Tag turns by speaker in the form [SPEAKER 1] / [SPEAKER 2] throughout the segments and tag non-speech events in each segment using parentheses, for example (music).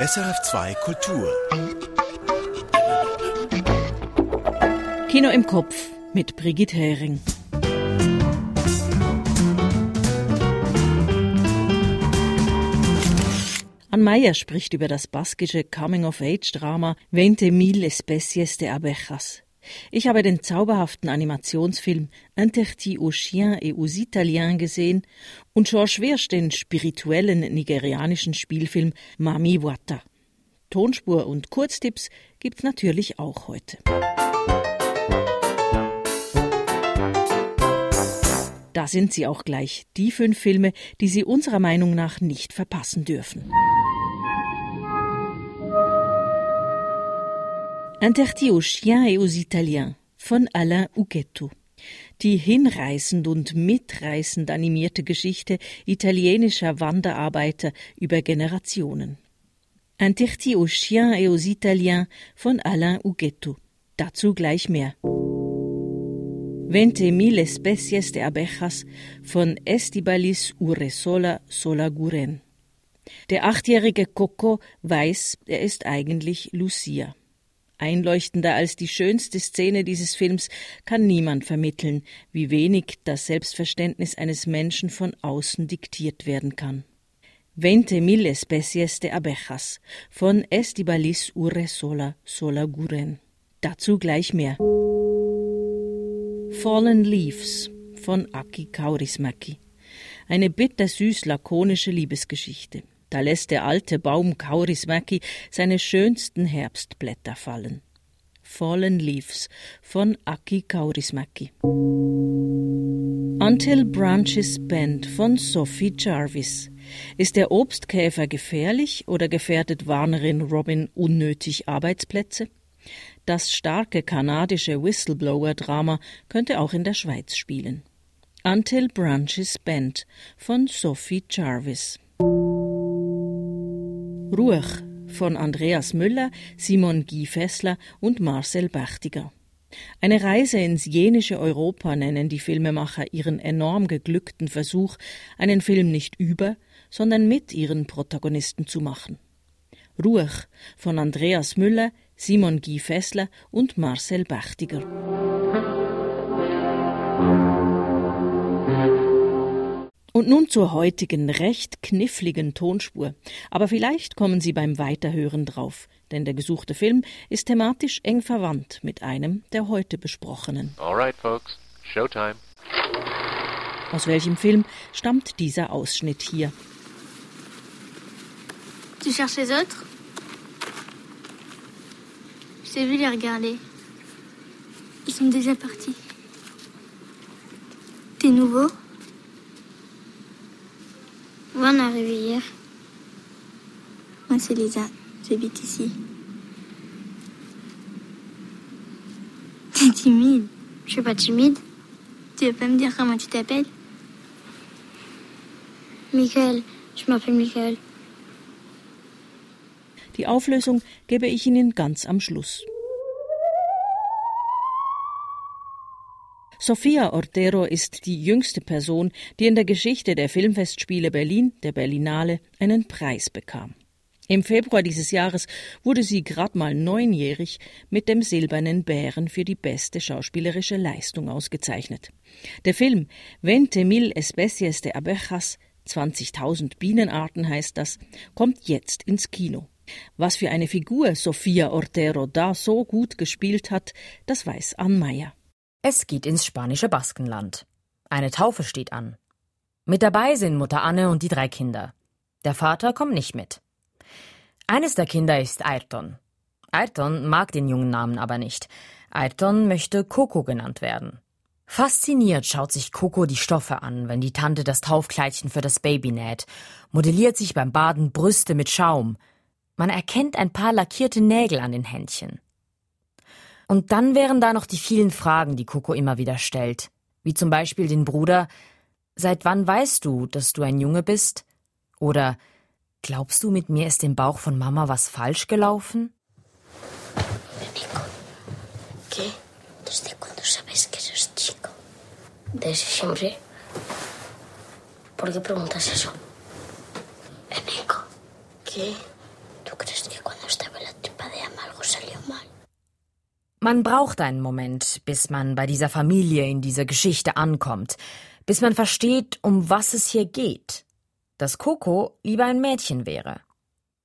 [SPEAKER 1] SRF2 Kultur.
[SPEAKER 2] Kino im Kopf mit Brigitte Hering. Ann Meyer spricht über das baskische Coming-of-Age-Drama Veinte mil especies de abejas. Ich habe den zauberhaften Animationsfilm Interti aux chiens et aux italiens gesehen und George Wirsch den spirituellen nigerianischen Spielfilm Mami Wata. Tonspur und Kurztipps gibt's natürlich auch heute. Da sind sie auch gleich, die fünf Filme, die Sie unserer Meinung nach nicht verpassen dürfen. Interti aux chiens et aux italiens von Alain Ughetto. Die hinreißend und mitreißend animierte Geschichte italienischer Wanderarbeiter über Generationen. Interti aux chiens et aux italiens von Alain Ughetto. Dazu gleich mehr. Veinte mil especies de abejas von Estibalis Uresola Solaguren. Der achtjährige Coco weiß, er ist eigentlich Lucia. Einleuchtender als die schönste Szene dieses Films kann niemand vermitteln, wie wenig das Selbstverständnis eines Menschen von außen diktiert werden kann. Veinte mil especies de abejas von Estibalis Urresola Solaguren. Dazu gleich mehr. Fallen Leaves von Aki Kaurismäki. Eine bittersüß lakonische Liebesgeschichte. Da lässt der alte Baum Kaurismäki seine schönsten Herbstblätter fallen. Fallen Leaves von Aki Kaurismäki. Until Branches Bend von Sophie Jarvis. Ist der Obstkäfer gefährlich oder gefährdet Warnerin Robin unnötig Arbeitsplätze? Das starke kanadische Whistleblower-Drama könnte auch in der Schweiz spielen. Until Branches Bend von Sophie Jarvis. Ruch von Andreas Müller, Simon Guy Fessler und Marcel Bachtiger. Eine Reise ins jenische Europa nennen die Filmemacher ihren enorm geglückten Versuch, einen Film nicht über, sondern mit ihren Protagonisten zu machen. Ruch von Andreas Müller, Simon Guy Fessler und Marcel Bachtiger. Und nun zur heutigen recht kniffligen Tonspur. Aber vielleicht kommen Sie beim Weiterhören drauf, denn der gesuchte Film ist thematisch eng verwandt mit einem der heute besprochenen.
[SPEAKER 3] Alright, folks, Showtime.
[SPEAKER 2] Aus welchem Film stammt dieser Ausschnitt hier?
[SPEAKER 4] Tu cherches les autres Je t'ai vu les regarder. Ils sont déjà partis. T'es nouveau on est arrivé hier. Moi, c'est Lisa. J'habite ici. (laughs) T'es timide. Je suis pas timide. Tu veux pas me dire comment tu t'appelles Michael. Je m'appelle Michael.
[SPEAKER 2] Die Auflösung gebe ich Ihnen ganz am Schluss. Sofia Ortero ist die jüngste Person, die in der Geschichte der Filmfestspiele Berlin, der Berlinale, einen Preis bekam. Im Februar dieses Jahres wurde sie grad mal neunjährig mit dem Silbernen Bären für die beste schauspielerische Leistung ausgezeichnet. Der Film Veinte mil especies de abejas, 20.000 Bienenarten heißt das, kommt jetzt ins Kino. Was für eine Figur Sofia Ortero da so gut gespielt hat, das weiß Ann Meyer.
[SPEAKER 5] Es geht ins spanische Baskenland. Eine Taufe steht an. Mit dabei sind Mutter Anne und die drei Kinder. Der Vater kommt nicht mit. Eines der Kinder ist Ayrton. Ayrton mag den jungen Namen aber nicht. Ayrton möchte Coco genannt werden. Fasziniert schaut sich Coco die Stoffe an, wenn die Tante das Taufkleidchen für das Baby näht, modelliert sich beim Baden Brüste mit Schaum. Man erkennt ein paar lackierte Nägel an den Händchen. Und dann wären da noch die vielen Fragen, die Coco immer wieder stellt. Wie zum Beispiel den Bruder, seit wann weißt du, dass du ein Junge bist? Oder glaubst du, mit mir ist im Bauch von Mama was falsch gelaufen?
[SPEAKER 6] ¿qué? ¿Desde cuándo sabes que eres chico? Desde siempre. ¿Por qué preguntas eso? Nico, ¿qué? ¿Tú crees salió mal.
[SPEAKER 5] Man braucht einen Moment, bis man bei dieser Familie in dieser Geschichte ankommt, bis man versteht, um was es hier geht. Dass Coco lieber ein Mädchen wäre.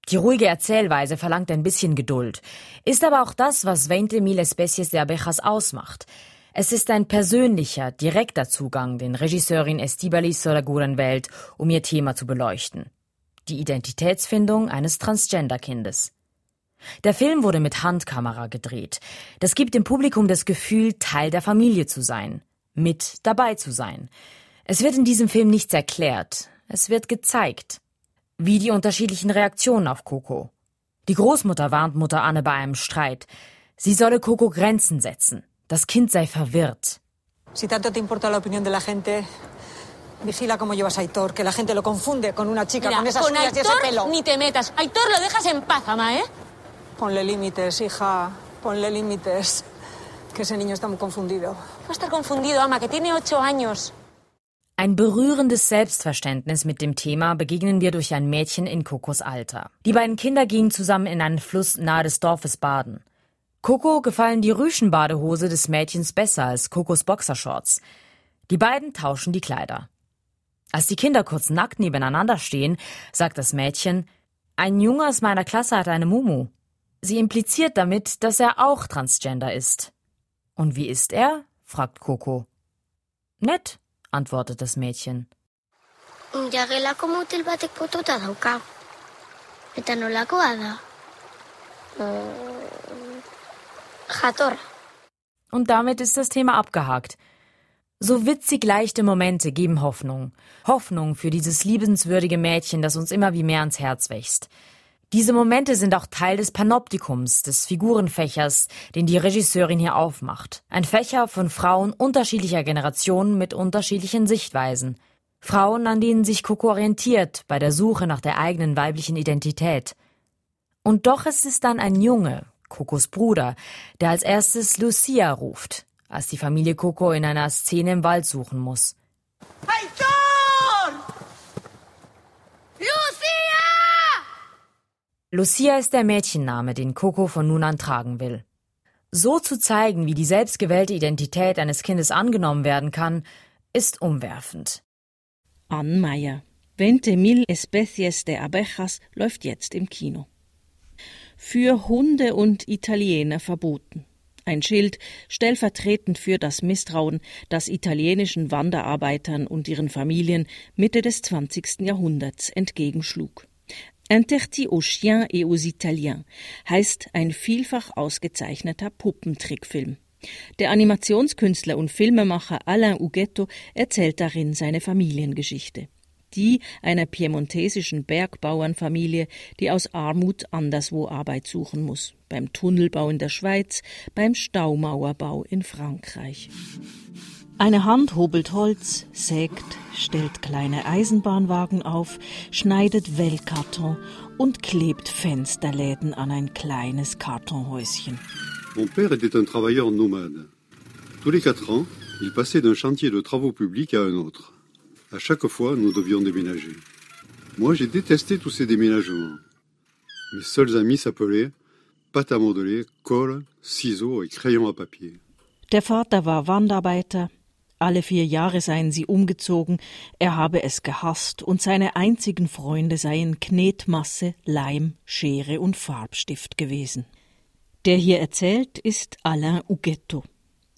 [SPEAKER 5] Die ruhige Erzählweise verlangt ein bisschen Geduld, ist aber auch das, was 20 mil especies de abejas ausmacht. Es ist ein persönlicher, direkter Zugang, den Regisseurin Estibalis Solaguren wählt, um ihr Thema zu beleuchten. Die Identitätsfindung eines Transgender-Kindes. Der Film wurde mit Handkamera gedreht. Das gibt dem Publikum das Gefühl, Teil der Familie zu sein, mit dabei zu sein. Es wird in diesem Film nichts erklärt, es wird gezeigt. Wie die unterschiedlichen Reaktionen auf Coco. Die Großmutter warnt Mutter Anne bei einem Streit. Sie solle Coco Grenzen setzen. Das Kind sei verwirrt.
[SPEAKER 1] Si tanto te importa la opinión de la gente, vigila cómo llevas a Aitor, que la gente lo confunde con una chica
[SPEAKER 7] Mira,
[SPEAKER 1] con esas
[SPEAKER 7] con
[SPEAKER 1] uñas y ese
[SPEAKER 7] Aitor
[SPEAKER 1] pelo.
[SPEAKER 7] ni te metas. Aitor lo dejas en paz, ama, ¿eh?
[SPEAKER 1] Ponle límites, hija, ponle límites. Que ese niño está muy confundido.
[SPEAKER 7] Va a estar confundido, ama, que tiene ocho años.
[SPEAKER 5] Ein berührendes Selbstverständnis mit dem Thema begegnen wir durch ein Mädchen in Kokos Alter. Die beiden Kinder gingen zusammen in einen Fluss nahe des Dorfes baden. Coco gefallen die Rüschenbadehose des Mädchens besser als Kokos Boxershorts. Die beiden tauschen die Kleider. Als die Kinder kurz nackt nebeneinander stehen, sagt das Mädchen, ein Junge aus meiner Klasse hat eine Mumu. Sie impliziert damit, dass er auch Transgender ist. Und wie ist er? fragt Coco. Nett, antwortet das Mädchen.
[SPEAKER 6] Jagelako mutil batek potota dauka. Eta nolakoa da? Mm, jatorra.
[SPEAKER 5] Und damit ist das Thema abgehakt. So witzig leichte Momente geben Hoffnung. Hoffnung für dieses liebenswürdige Mädchen, das uns immer wie mehr ans Herz wächst. Diese Momente sind auch Teil des Panoptikums, des Figurenfächers, den die Regisseurin hier aufmacht. Ein Fächer von Frauen unterschiedlicher Generationen mit unterschiedlichen Sichtweisen. Frauen, an denen sich Coco orientiert bei der Suche nach der eigenen weiblichen Identität. Und doch ist es dann ein Junge, Cocos Bruder, der als erstes Lucia ruft, als die Familie Coco in einer Szene im Wald suchen muss. Lucia ist der Mädchenname, den Coco von nun an tragen will. So zu zeigen, wie die selbstgewählte Identität eines Kindes angenommen werden kann, ist umwerfend.
[SPEAKER 2] Ann Meyer. 20 mil especies de abejas läuft jetzt im Kino. Für Hunde und Italiener verboten. Ein Schild stellvertretend für das Misstrauen, das italienischen Wanderarbeitern und ihren Familien Mitte des 20. Jahrhunderts entgegenschlug. Interti aux chiens et aux Italiens heißt ein vielfach ausgezeichneter Puppentrickfilm. Der Animationskünstler und Filmemacher Alain Ughetto erzählt darin seine Familiengeschichte. Die einer piemontesischen Bergbauernfamilie, die aus Armut anderswo Arbeit suchen muss. Beim Tunnelbau in der Schweiz, beim Staumauerbau in Frankreich. Eine Hand hobelt Holz, sägt, stellt kleine Eisenbahnwagen auf, schneidet Wellkarton und klebt Fensterläden an ein kleines Kartonhäuschen.
[SPEAKER 8] Mon père était un travailleur nomade. Tous les quatre ans, il passait d'un chantier de travaux publics à un autre. À chaque fois, nous devions déménager. Moi, j'ai détesté tous ces déménagements. Mes seuls amis s'appelaient pâte à modeler, colle, ciseaux et crayon à papier.
[SPEAKER 2] Der Vater war Wandarbeiter. Alle vier Jahre seien sie umgezogen, er habe es gehasst und seine einzigen Freunde seien Knetmasse, Leim, Schere und Farbstift gewesen. Der hier erzählt ist Alain Ughetto.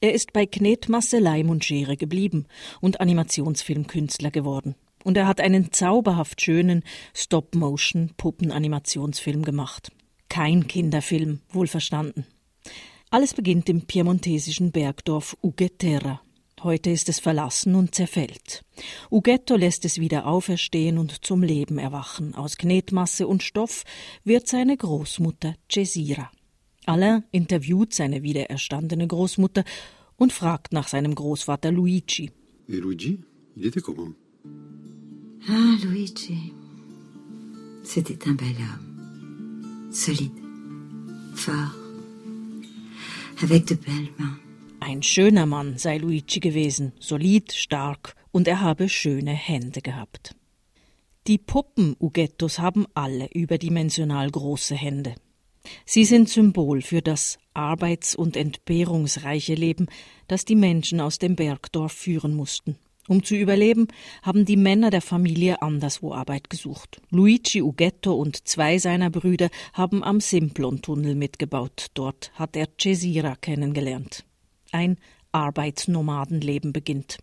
[SPEAKER 2] Er ist bei Knetmasse, Leim und Schere geblieben und Animationsfilmkünstler geworden. Und er hat einen zauberhaft schönen Stop-Motion-Puppen-Animationsfilm gemacht. Kein Kinderfilm, wohlverstanden. Alles beginnt im piemontesischen Bergdorf Ugetera. Heute ist es verlassen und zerfällt. Ughetto lässt es wieder auferstehen und zum Leben erwachen. Aus Knetmasse und Stoff wird seine Großmutter Cesira. Alain interviewt seine wiedererstandene Großmutter und fragt nach seinem Großvater Luigi.
[SPEAKER 8] Et Luigi, il était comment
[SPEAKER 9] Ah, Luigi. C'était un bel homme. Solide. Fort. Avec de belles mains.
[SPEAKER 2] Ein schöner Mann sei Luigi gewesen, solid, stark, und er habe schöne Hände gehabt. Die Puppen Ughettos haben alle überdimensional große Hände. Sie sind Symbol für das arbeits- und entbehrungsreiche Leben, das die Menschen aus dem Bergdorf führen mussten. Um zu überleben, haben die Männer der Familie anderswo Arbeit gesucht. Luigi Ughetto und zwei seiner Brüder haben am Simplon-Tunnel mitgebaut. Dort hat er Cesira kennengelernt. Ein Arbeitsnomadenleben beginnt.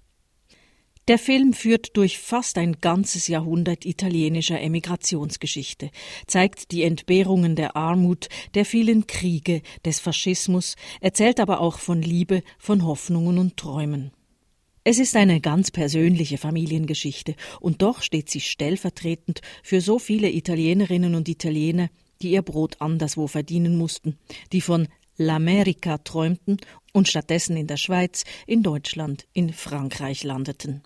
[SPEAKER 2] Der Film führt durch fast ein ganzes Jahrhundert italienischer Emigrationsgeschichte, zeigt die Entbehrungen der Armut, der vielen Kriege, des Faschismus, erzählt aber auch von Liebe, von Hoffnungen und Träumen. Es ist eine ganz persönliche Familiengeschichte, und doch steht sie stellvertretend für so viele Italienerinnen und Italiener, die ihr Brot anderswo verdienen mussten, die von L'America träumten und stattdessen in der Schweiz, in Deutschland, in Frankreich landeten.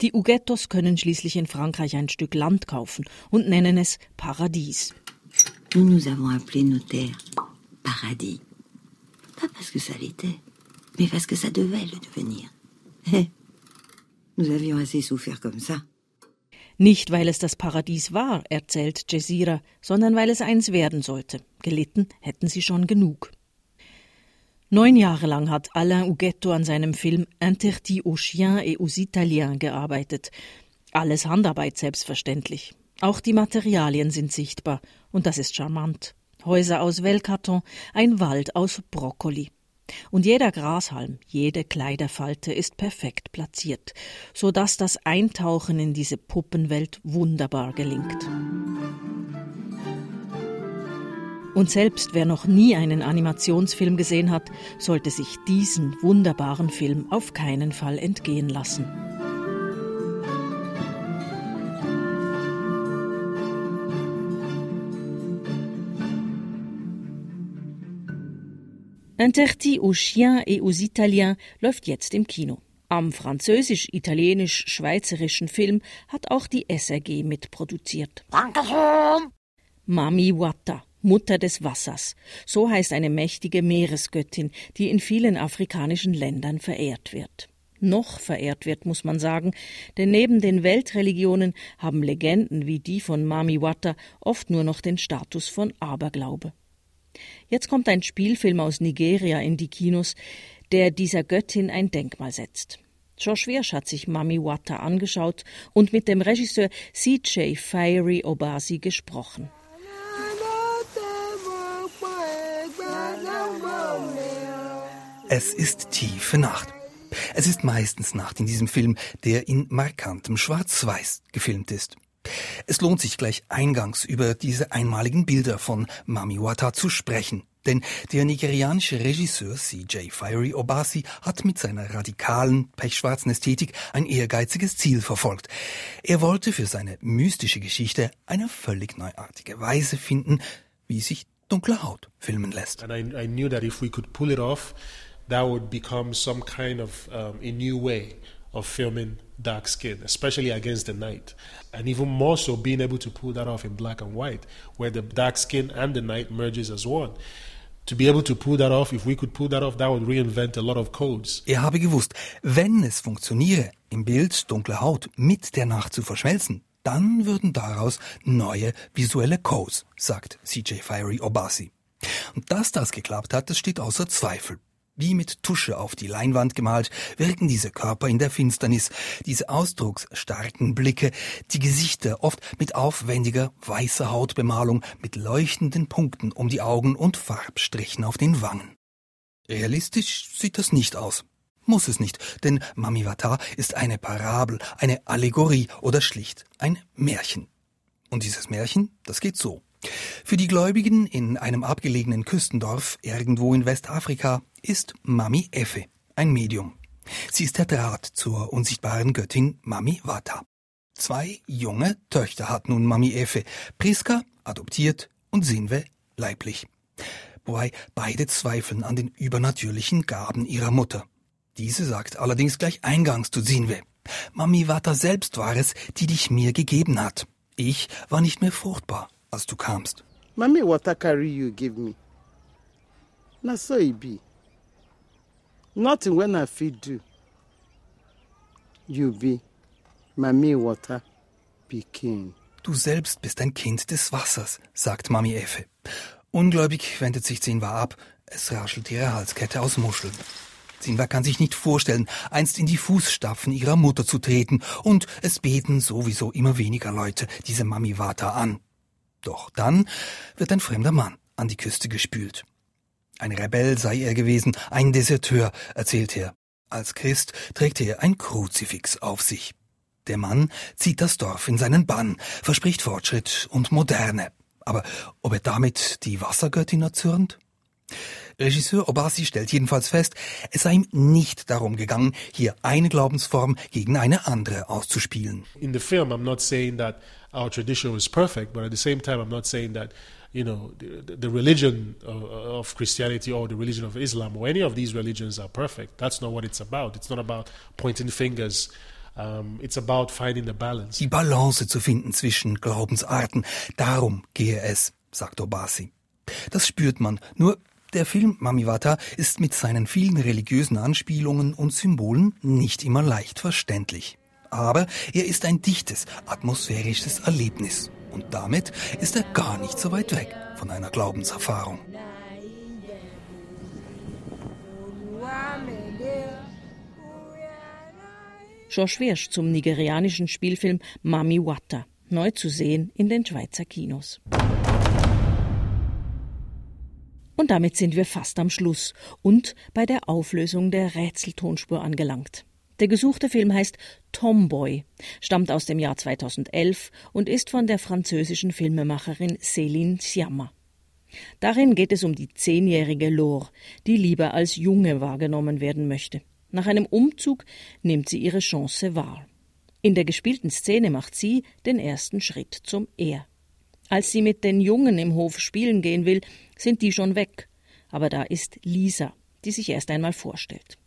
[SPEAKER 2] Die Ugettos können schließlich in Frankreich ein Stück Land kaufen und nennen es Paradies.
[SPEAKER 9] Nous nous avons appelé nos terres paradis. Pas parce que ça l'était, mais parce que ça devait le devenir. Eh, nous avions assez souffert comme ça.
[SPEAKER 2] Nicht, weil es das Paradies war, erzählt Jezira, sondern weil es eins werden sollte. Gelitten hätten sie schon genug. Neun Jahre lang hat Alain Huguetto an seinem Film Interdit aux chiens et aux Italiens gearbeitet. Alles Handarbeit selbstverständlich. Auch die Materialien sind sichtbar, und das ist charmant. Häuser aus Wellkarton, ein Wald aus Brokkoli. Und jeder Grashalm, jede Kleiderfalte ist perfekt platziert, so dass das Eintauchen in diese Puppenwelt wunderbar gelingt. Und selbst wer noch nie einen Animationsfilm gesehen hat, sollte sich diesen wunderbaren Film auf keinen Fall entgehen lassen. Interdit aux chiens et aux Italiens läuft jetzt im Kino. Am französisch-italienisch-schweizerischen Film hat auch die SRG mitproduziert. Dankeschön! Mami Wata Mutter des Wassers. So heißt eine mächtige Meeresgöttin, die in vielen afrikanischen Ländern verehrt wird. Noch verehrt wird, muss man sagen, denn neben den Weltreligionen haben Legenden wie die von Mami Wata oft nur noch den Status von Aberglaube. Jetzt kommt ein Spielfilm aus Nigeria in die Kinos, der dieser Göttin ein Denkmal setzt. Josh Wirsch hat sich Mami Wata angeschaut und mit dem Regisseur CJ Fiery Obasi gesprochen.
[SPEAKER 10] Es ist tiefe Nacht. Es ist meistens Nacht in diesem Film, der in markantem Schwarz-Weiß gefilmt ist. Es lohnt sich gleich eingangs über diese einmaligen Bilder von Mami Wata zu sprechen. Denn der nigerianische Regisseur CJ Fiery Obasi hat mit seiner radikalen, pechschwarzen Ästhetik ein ehrgeiziges Ziel verfolgt. Er wollte für seine mystische Geschichte eine völlig neuartige Weise finden, wie sich dunkle Haut filmen lässt.
[SPEAKER 11] And I, I knew that if we could pull it off, that would become some kind of um, a new way of filming dark skin, especially against the night. And even more so, being able to pull that off in black and white, where the dark skin and the night merges as one. To be able to pull that off, if we could pull that off, that would reinvent a lot of codes.
[SPEAKER 10] Er habe gewusst, wenn es funktioniere, im Bild dunkle Haut mit der Nacht zu verschmelzen, dann würden daraus neue visuelle Codes, sagt CJ Fiery Obasi. Und dass das geklappt hat, das steht außer Zweifel. Wie mit Tusche auf die Leinwand gemalt, wirken diese Körper in der Finsternis, diese ausdrucksstarken Blicke, die Gesichter oft mit aufwendiger weißer Hautbemalung, mit leuchtenden Punkten um die Augen und Farbstrichen auf den Wangen. Realistisch sieht das nicht aus. Muss es nicht, denn Mami Wata ist eine Parabel, eine Allegorie oder schlicht ein Märchen. Und dieses Märchen, das geht so. Für die Gläubigen in einem abgelegenen Küstendorf irgendwo in Westafrika ist Mami Effe ein Medium. Sie ist der Draht zur unsichtbaren Göttin Mami Wata. Zwei junge Töchter hat nun Mami Effe, Priska, adoptiert, und Sinwe, leiblich. Wobei beide zweifeln an den übernatürlichen Gaben ihrer Mutter. Diese sagt allerdings gleich eingangs zu Sinwe. Mami Wata selbst war es, die dich mir gegeben hat. Ich war nicht mehr fruchtbar, als du kamst.
[SPEAKER 12] Mami Wata carry you give me. Na so e be. Nothing when I fit do. You be Mami Water Pikin.
[SPEAKER 10] Du selbst bist ein Kind des Wassers, sagt Mami Effe. Ungläubig wendet sich Zinwa ab. Es raschelt ihre Halskette aus Muscheln. Zinwa kann sich nicht vorstellen, einst in die Fußstapfen ihrer Mutter zu treten, und es beten sowieso immer weniger Leute diese Mami Wata an. Doch dann wird ein fremder Mann an die Küste gespült. Ein Rebell sei er gewesen, ein Deserteur, erzählt er. Als Christ trägt er ein Kruzifix auf sich. Der Mann zieht das Dorf in seinen Bann, verspricht Fortschritt und Moderne. Aber ob er damit die Wassergöttin erzürnt? Regisseur Obasi stellt jedenfalls fest, es sei ihm nicht darum gegangen, hier eine Glaubensform gegen eine andere auszuspielen.
[SPEAKER 11] In the film, I'm not saying that our tradition was perfect, but at the same time, I'm not saying that you know the, the religion of, of, Christianity or the religion of Islam or any of these religions are perfect. That's not what it's about. It's not about pointing fingers. Um, it's about finding the balance.
[SPEAKER 10] Die Balance zu finden zwischen Glaubensarten, darum gehe es, sagt Obasi. Das spürt man. Nur der Film Mamiwata ist mit seinen vielen religiösen Anspielungen und Symbolen nicht immer leicht verständlich. Aber er ist ein dichtes, atmosphärisches Erlebnis. Und damit ist er gar nicht so weit weg von einer Glaubenserfahrung.
[SPEAKER 2] Josh Wirsch zum nigerianischen Spielfilm Mami Wata, neu zu sehen in den Schweizer Kinos. Und damit sind wir fast am Schluss und bei der Auflösung der Rätseltonspur angelangt. Der gesuchte Film heißt Tomboy, stammt aus dem Jahr 2011 und ist von der französischen Filmemacherin Céline Sciamma. Darin geht es um die zehnjährige Lore, die lieber als Junge wahrgenommen werden möchte. Nach einem Umzug nimmt sie ihre Chance wahr. In der gespielten Szene macht sie den ersten Schritt zum Er. Als sie mit den Jungen im Hof spielen gehen will, sind die schon weg. Aber da ist Lisa, die sich erst einmal vorstellt.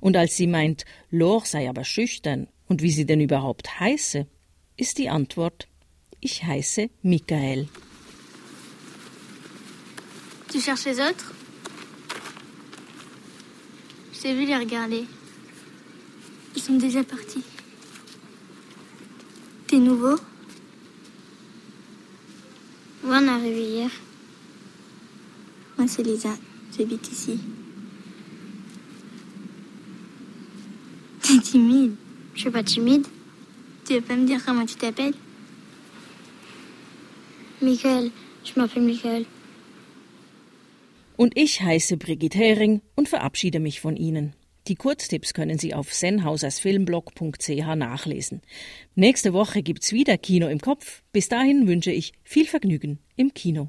[SPEAKER 2] Und als sie meint, Lore sei aber schüchtern und wie sie denn überhaupt heiße, ist die Antwort, ich heiße Michael.
[SPEAKER 6] Tu cherches les autres J'ai vu les regarder. Ils sont déjà partis. T'es nouveau Moi, on est arrivé hier. Moi, c'est Lisa. J'habite ici. Timide. Je suis pas timide. Tu veux pas me dire comment tu t'appelles Michael. Je m'appelle Michael.
[SPEAKER 2] Und ich heiße Brigitte Hering und verabschiede mich von Ihnen. Die Kurztipps können Sie auf senhausersfilmblog.ch nachlesen. Nächste Woche gibt's wieder Kino im Kopf. Bis dahin wünsche ich viel Vergnügen im Kino.